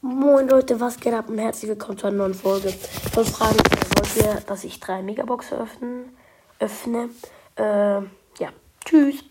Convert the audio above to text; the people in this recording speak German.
Moin Leute, was geht ab und herzlich willkommen zu einer neuen Folge. Von fragen, wollt ihr, dass ich drei Megabox öffnen, öffne? Äh, ja, tschüss.